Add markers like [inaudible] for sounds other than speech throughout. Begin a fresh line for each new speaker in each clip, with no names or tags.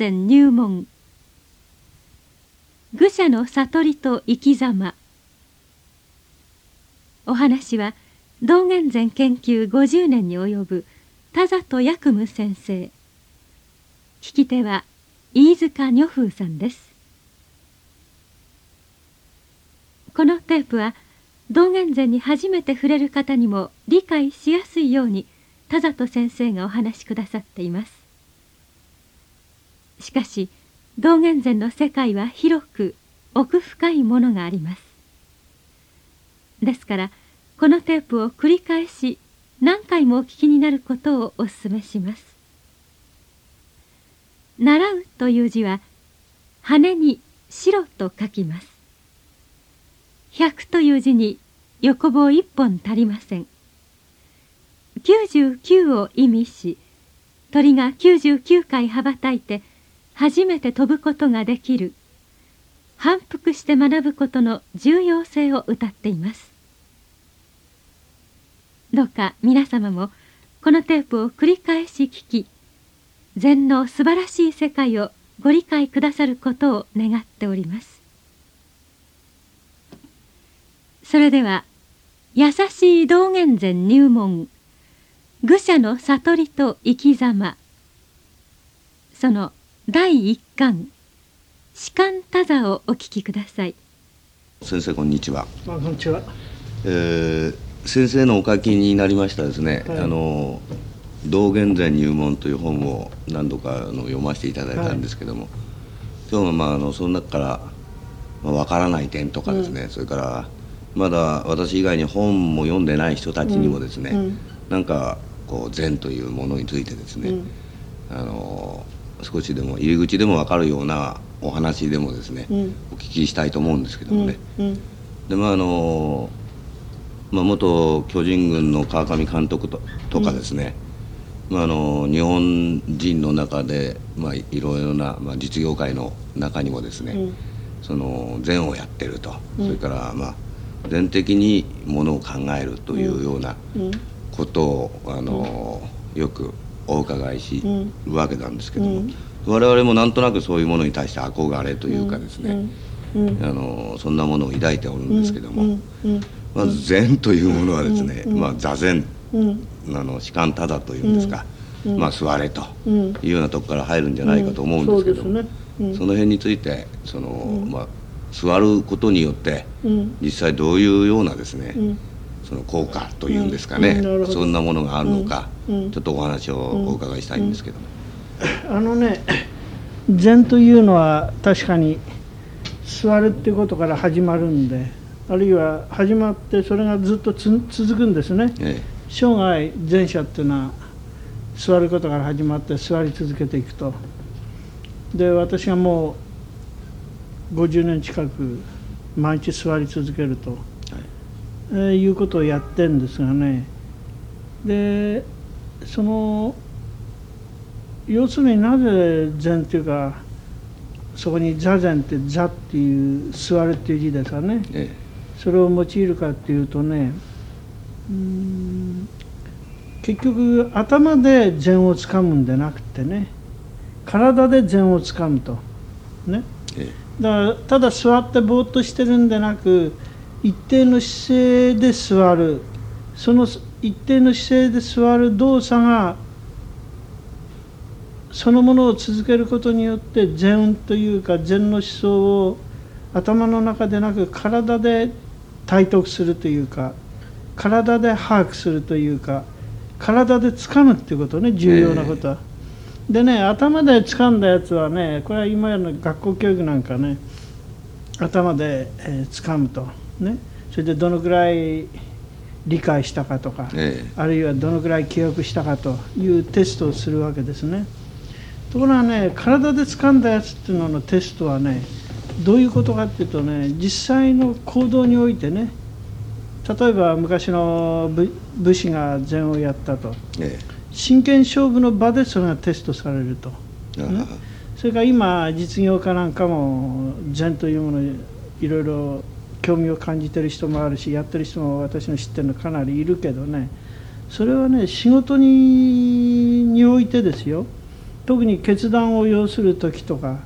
で聞く優しい道元禅入門。愚者の悟りと生き様。お話は道元禅研究50年に及ぶ田里薬務先生。聞き手は飯塚女風さんです。このテープは道元禅に初めて触れる方にも理解しやすいように田里先生がお話しくださっています。しかし道元禅の世界は広く奥深いものがあります。ですからこのテープを繰り返し何回もお聞きになることをお勧めします。習うという字は羽に白と書きます。百という字に横棒一本足りません。99を意味し鳥が99回羽ばたいて初めて飛ぶことができる。反復して学ぶことの重要性を歌っています。どうか皆様もこのテープを繰り返し聞き禅の素晴らしい世界をご理解くださることを願っております。それでは優しい道元禅入門愚者の悟りと生き様。その第一巻士官多座をお聞きください。
先生こんにちは。
こんにちは、
えー、先生のお書きになりましたですね、はい、あの道元禅入門という本を何度かの読ませていただいたんですけども、はい、今日はまああのその中から、まあ、分からない点とかですね、うん、それからまだ私以外に本も読んでない人たちにもですね、うん。うん、なんかこう禅というものについてですね、うん、あの少しでも入り口でも分かるようなお話でもですね、うん、お聞きしたいと思うんですけどもね。でまああのまあ、元巨人軍の川上監督ととかですね、まあ、あの日本人の中で、まあ、いろいろな、まあ、実業界の中にもですね、その禅をやってると、それからまあ禅的にものを考えるというようなことをあの、よくお伺いしるわけなんですけども、我々もなんとなくそういうものに対して憧れというかですね、あのそんなものを抱いておるんですけども、まず禅というものはですね、まあ、座禅、あの士官ただというんですか、まあ、座れというようなとこから入るんじゃないかと思うんですけど、その辺についてその、まあ、座ることによって、実際どういうようなですね、その効果というんですかね、うん、そんなものがあるのか、うん、ちょっとお話をお伺いしたいんですけど、
あのね禅というのは確かに座るっていうことから始まるんであるいは始まってそれがずっと続くんですね、ええ、生涯前者っていうのは座ることから始まって座り続けていくと。で私がもう50年近く毎日座り続けるとえー、いうことをやってんですがね。でその要するになぜ禅っていうかそこに座禅って座っていう座るっていう字ですかね、ええ、それを用いるかっていうとねうん結局頭で禅をつかむんでなくてね体で禅をつかむと。ね、ええ、だからただ座ってぼーっとしてるんでなく一定の姿勢で座るその一定の姿勢で座る動作がそのものを続けることによって禅というか禅の思想を頭の中でなく体で体得するというか体で把握するというか体で掴むっていうことね重要なことは。えー、でね頭で掴んだやつはねこれは今の学校教育なんかね頭で、えー、掴むと。ね、それでどのぐらい理解したかとか、ええ、あるいはどのぐらい記憶したかというテストをするわけですね。ところがね体で掴んだやつっていうののテストはねどういうことかっていうとね実際の行動においてね例えば昔の武士が禅をやったと、え、真剣勝負の場でそれがテストされると、ね、それから今実業家なんかも禅というものをいろいろ興味を感じてる人もあるしやってる人も私の知ってるのかなりいるけどね。それはね仕事に間においてですよ。特に決断を要する時とか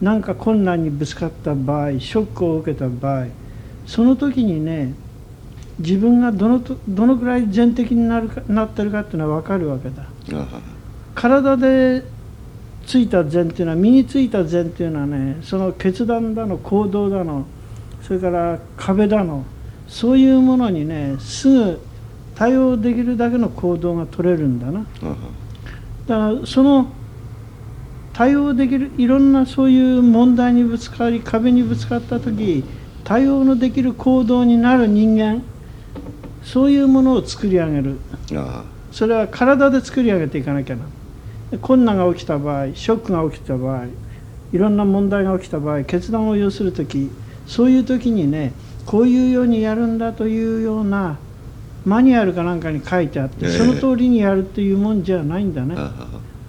何か困難にぶつかった場合ショックを受けた場合その時にね自分がどのとどのくらい全的になるかなってるかっていうのは分かるわけだ。体でついた禅っていうのは身についた禅っていうのはねその決断だの行動だのそれから壁だのそういうものにねすぐ対応できるだけの行動が取れるんだな。だからその対応できるいろんなそういう問題にぶつかり壁にぶつかった時対応のできる行動になる人間そういうものを作り上げる。それは体で作り上げていかなきゃな。困難が起きた場合ショックが起きた場合いろんな問題が起きた場合決断を要する時そういう時にねこういうようにやるんだというようなマニュアルかなんかに書いてあって、その通りにやるっていうもんじゃないんだね、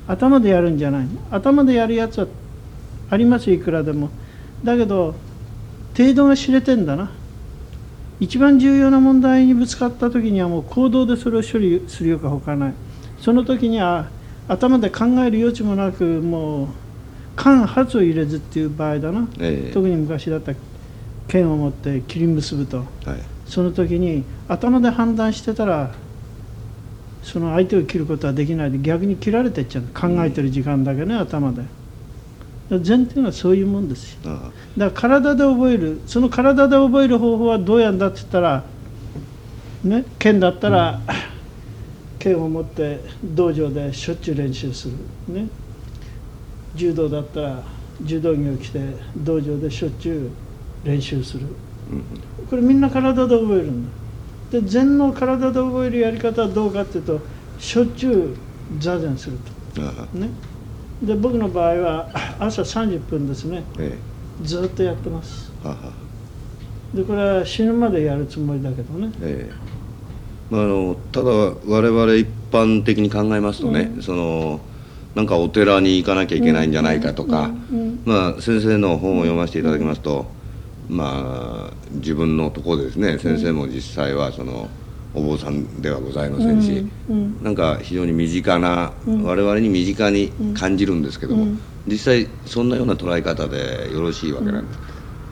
頭でやるんじゃない。頭でやるやつはありますいくらでも。だけど程度が知れてんだな。一番重要な問題にぶつかった時にはもう行動でそれを処理するよかほかない。その時には頭で考える余地もなくもう間髪を入れずっていう場合だな、ええ、特に昔だった剣を持って切り結ぶと、はい、その時に頭で判断してたらその相手を切ることはできないで逆に切られてっちゃう。考えてる時間だけね、うん、頭で。禅っていうのはそういうもんですよ。だから体で覚える。その体で覚える方法はどうやんだって言ったらね剣だったら、うん、剣を持って道場でしょっちゅう練習する。ね。柔道だったら柔道着を着て道場でしょっちゅう練習する、うん、これみんな体で覚えるんだ。で禅の体で覚えるやり方はどうかっていうとしょっちゅう座禅すると、ね、で僕の場合は朝30分ですね、ええ、ずっとやってます。でこれは死ぬまでやるつもりだけどね、ええ。
まあ、あのただ我々一般的に考えますとね、うん、そのなんかお寺に行かなきゃいけないんじゃないかとか、まあ、先生の本を読ませていただきますと、まあ自分のところでですね。先生も実際はそのお坊さんではございませんし、なんか非常に身近な、我々に身近に感じるんですけども、実際そんなような捉え方でよろしいわけなんですか、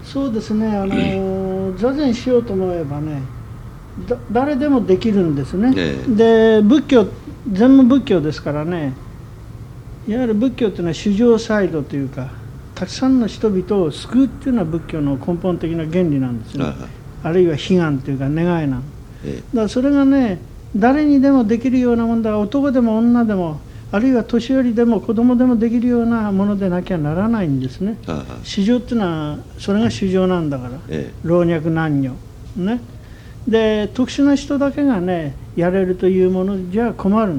そうですね。あの [clears throat] 座禅しようと思えばね誰でもできるんですね、ねで仏教禅も仏教ですからねいわゆる仏教っていうのは主情サイドというかたくさんの人々を救うっていうのは仏教の根本的な原理なんですね。あるいは悲願というか願いなん。だからそれがね誰にでもできるようなもんだ。男でも女でもあるいは年寄りでも子供でもできるようなものでなきゃならないんですね。市場っていうのはそれが市場なんだから、老若男女。ね。で特殊な人だけがねやれるというものじゃ困る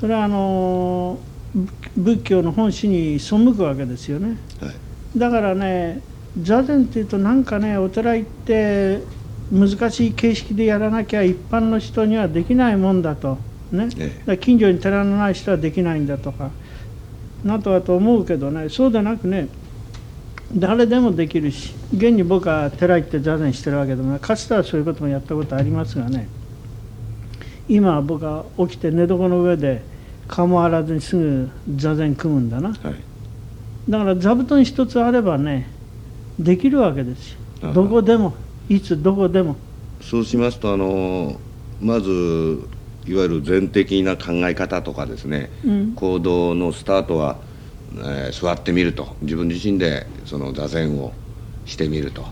それはあの仏教の本旨に背くわけですよね、はい、だからね座禅っていうとなんかねお寺行って難しい形式でやらなきゃ一般の人にはできないもんだと。ね、ええ、近所に寺のない人はできないんだとか。なとはと思うけどね。そうでなくね誰でもできるし。現に僕は寺行って座禅してるわけでもない。かつてはそういうこともやったことありますがね。今は僕は起きて寝床の上で顔も洗わずにすぐ座禅組むんだな、はい、だから座布団一つあればねできるわけですよ。どこでもいつどこでも。
そうしますとあのまずいわゆる全的な考え方とかですね、うん、行動のスタートは、えー、座ってみると。自分自身でその座禅をしてみると。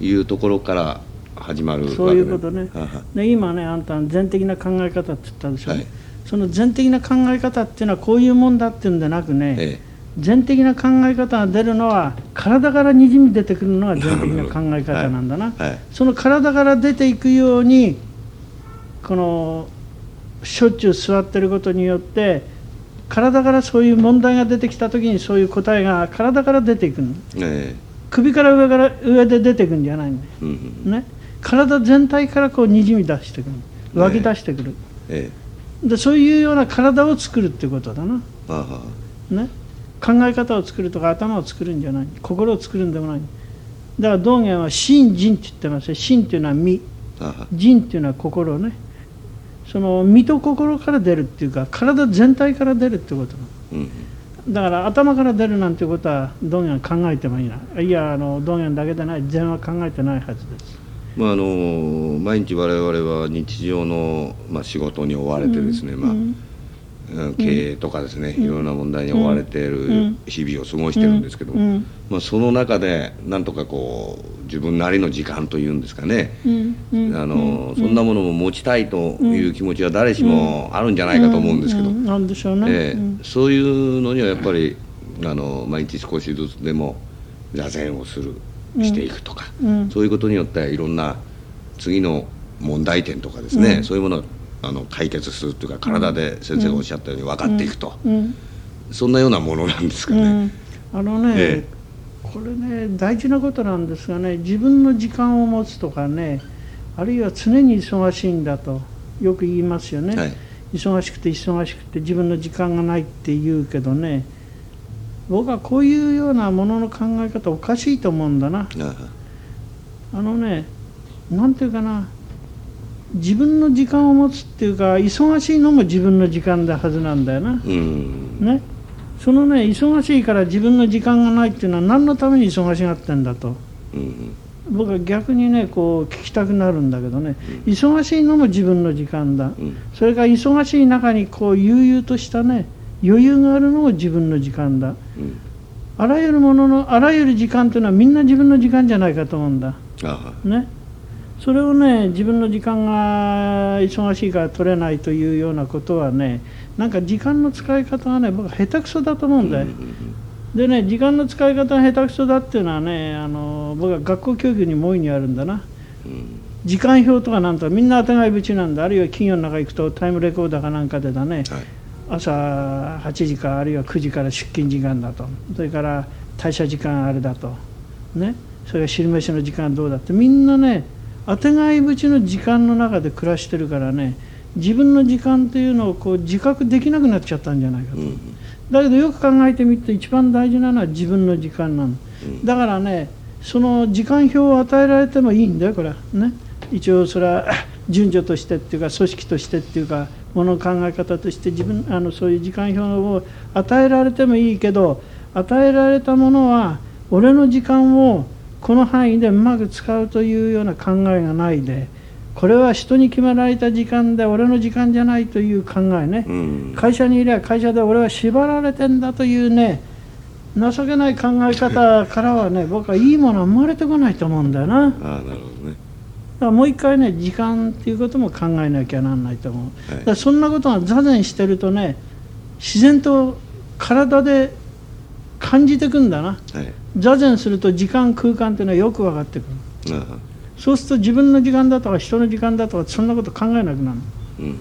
いうところから始まる、
うん、そういうことね。で今ねあんた全的な考え方って言ったでしょ、はい、その全的な考え方っていうのはこういうもんだっていうんじゃなくね、ええ。全的な考え方が出るのは体からにじみ出てくるのが全的な考え方なんだな、はい。はい、その体から出ていくようにこのしょっちゅう座ってることによって体からそういう問題が出てきた時にそういう答えが体から出ていくの、え首から上から上で出てくんじゃないんだよ、うん。ね、体全体からこうにじみ出してくる。湧き出してくる、えでそういうような体を作るっていうことだな、ね、考え方を作るとか頭を作るんじゃない。心を作るんでもない。だから道元は心人って言ってますよ。心っていうのは身。人っていうのは心ね。その身と心から出るっていうか体全体から出るってこと
うん
だから頭から出るなん。てことは道元は考えてもいないいやあの道元だけでない禅は考えてないはずです
まああの毎日我々は日常の、まあ、仕事に追われてですね、まあ
うん。
経営とかですね、いろんな問題に追われている日々を過ごしてるんですけどまあ、その中でなんとかこう自分なりの時間というんですかね、あのそんなものも持ちたいという気持ちは誰しもあるんじゃないかと思うんですけど、
うん。なんでしょうね、
ええ
うん。
そういうのにはやっぱりあの毎日少しずつでも座禅をするしていくとか、
うん。
そういうことによっていろんな次の問題点とかですね、
うん。
そういうものをあの解決するというか体で先生がおっしゃったように分かっていくと、
うん。
そんなようなものなんですかね。
うん、あのね、
え。
これね大事なことなんですがね自分の時間を持つとかねあるいは常に忙しいんだとよく言いますよね、
はい。
忙しくて忙しくて自分の時間がないって言うけどね僕はこういうようなものの考え方おかしいと思うんだな。
あ
あ。のねなんていうかな。自分の時間を持つっていうか忙しいのも自分の時間だはずなんだよな、
うん。
ね、そのね忙しいから自分の時間がないっていうのは何のために忙しがってんだと。
うん。
僕は逆にねこう聞きたくなるんだけどね。忙しいのも自分の時間だ。
うん。
それから忙しい中にこう悠々としたね余裕があるのも自分の時間だ。
うん。
あらゆるもののあらゆる時間というのはみんな自分の時間じゃないかと思うんだ。
あ
ね。それをね自分の時間が忙しいから取れないというようなことはねなんか時間の使い方がね僕は下手くそだと思うんだよ、でね時間の使い方が下手くそだっていうのはねあの僕は学校教育にも大いにあるんだな。
うん。
時間表とかなんとかみんな当てがい縁なんだ。あるいは企業の中行くとタイムレコーダーかなんかでだね。
はい
朝8時かあるいは9時から出勤時間だと。それから退社時間あれだと。ね。それから昼飯の時間どうだって。みんなね当てがい縁の時間の中で暮らしてるからね自分の時間というのをこう自覚できなくなっちゃったんじゃないかと、
うん
だけどよく考えてみると一番大事なのは自分の時間なの、だからねその時間表を与えられてもいいんだよこれは。ね。一応それは順序としてっていうか組織としてっていうかものの考え方として自分あのそういう時間表を与えられてもいいけど与えられたものは俺の時間をこの範囲でうまく使うというような考えがないでこれは人に決められた時間で俺の時間じゃないという考えね、
うん。
会社にいれば会社で俺は縛られてんだというね情けない考え方からはね僕はいいものは生まれてこないと思うんだよな。
あなるほどね
らもう一回ね時間っていうことも考えなきゃなんないと思う、
はい。
だからそんなことが座禅してるとね自然と体で感じてくんだな。
はい。
座禅すると時間空間っていうのはよく分かってくる。そうすると自分の時間だとか人の時間だとかそんなこと考えなくなる
うん。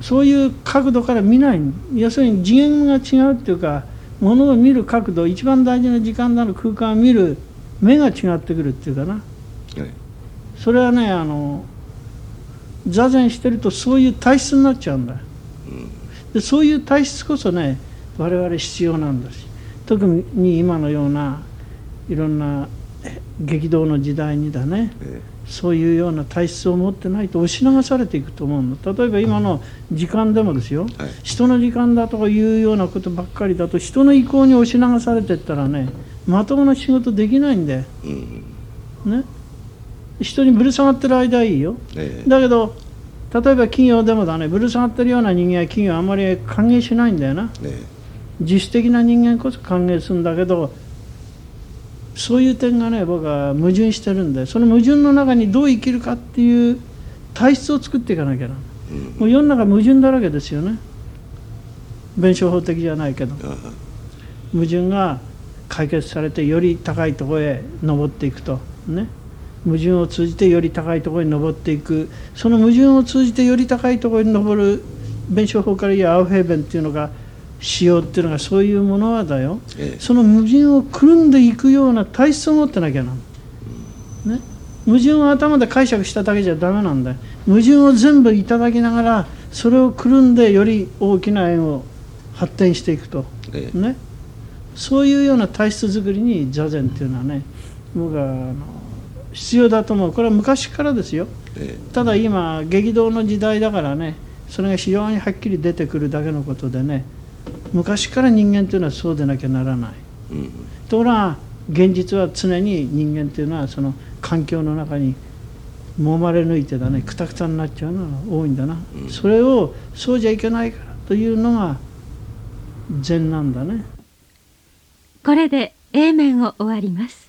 そういう角度から見ない。要するに次元が違うっていうかものを見る角度一番大事な時間なる空間を見る目が違ってくるっていうかな。
はい
それはねあの座禅してるとそういう体質になっちゃうんだ。よでそういう体質こそね我々必要なんだし。特に今のようないろんなえ激動の時代にだね
え
そういうような体質を持ってないと押し流されていくと思うの例えば今の時間でもですよ、
はい。
人の時間だとかいうようなことばっかりだと人の意向に押し流されていったらねまともな仕事できないんで
えうん。
ね人にぶる下がってる間はいいよ。
ええ。
だけど例えば企業でもだねぶる下がってるような人間は企業はあんまり歓迎しないんだよな。
え
自主的な人間こそ歓迎するんだけどそういう点がね僕は矛盾してるんでその矛盾の中にどう生きるかっていう体質を作っていかなきゃな。
えうん。
もう世の中矛盾だらけですよね。弁証法的じゃないけど。矛盾が解決されてより高いところへ登っていくと。ね矛盾を通じてより高いところに登っていく。その矛盾を通じてより高いところに登る。弁証法から言うアウフヘーベンっていうのが仕様っていうのがそういうものはだよ。
ええ。
その矛盾をくるんでいくような体質を持ってなきゃなね。矛盾を頭で解釈しただけじゃダメなんだよ。矛盾を全部いただきながらそれをくるんでより大きな円を発展していくと。
ええ。
ね。そういうような体質作りに座禅っていうのはね僕はあの必要だと思う。これは昔からですよ、えただ今激動の時代だからねそれが非常にはっきり出てくるだけのことでね昔から人間というのはそうでなきゃならない、うん、ところが現実は常に人間というのはその環境の中に揉まれ抜いてだねくたくたになっちゃうのが多いんだな、うん、それをそうじゃいけないからというのが禅なんだね。
これで A 面を終わります